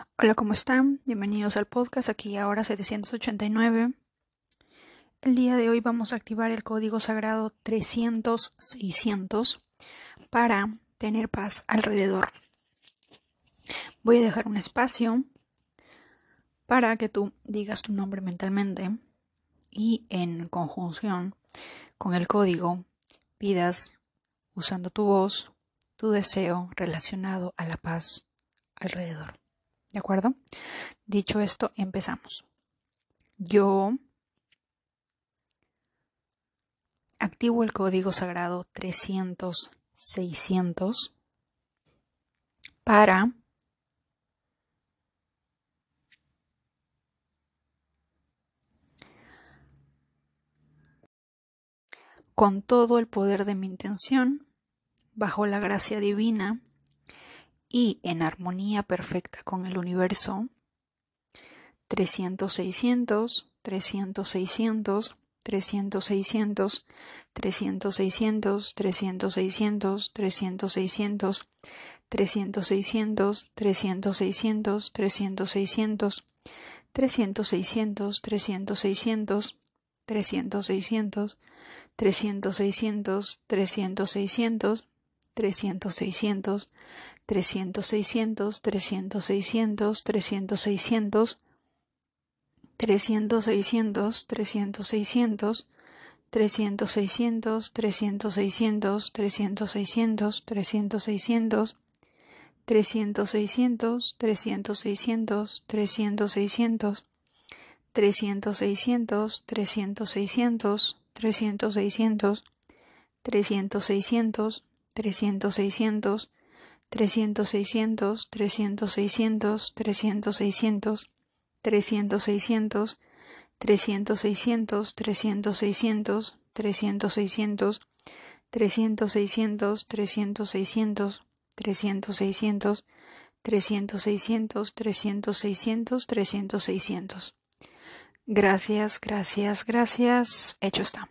Hola, ¿cómo están? Bienvenidos al podcast aquí ahora 789. El día de hoy vamos a activar el código sagrado 300-600 para tener paz alrededor. Voy a dejar un espacio para que tú digas tu nombre mentalmente y en conjunción con el código pidas usando tu voz tu deseo relacionado a la paz alrededor. ¿De acuerdo? Dicho esto, empezamos. Yo activo el código sagrado 300-600 para con todo el poder de mi intención, bajo la gracia divina y en armonía perfecta con el universo, 300, 600, 300, 600, 300, 600, 300, 600, 300, 600, 300, 600, 300, 600, 300, 600, 300, 600, 300, 600, 300, 600, 300, 600, 300, 600, 300, 600, 300, 600, 300, 600, 300, 600, 300, 600, 300, 600, 300, 600, 300, 600, 300, 600, 300, 600, 300, 600, 300, 600, 300, 600, 300, 600, 300, 600, 300, 600, 300, 600, 300, 600, 300, 600, 300, 600, 300, 600, 300, 600, 300, 600, 300, 600, 300, 600. Gracias, gracias, gracias. Hecho está.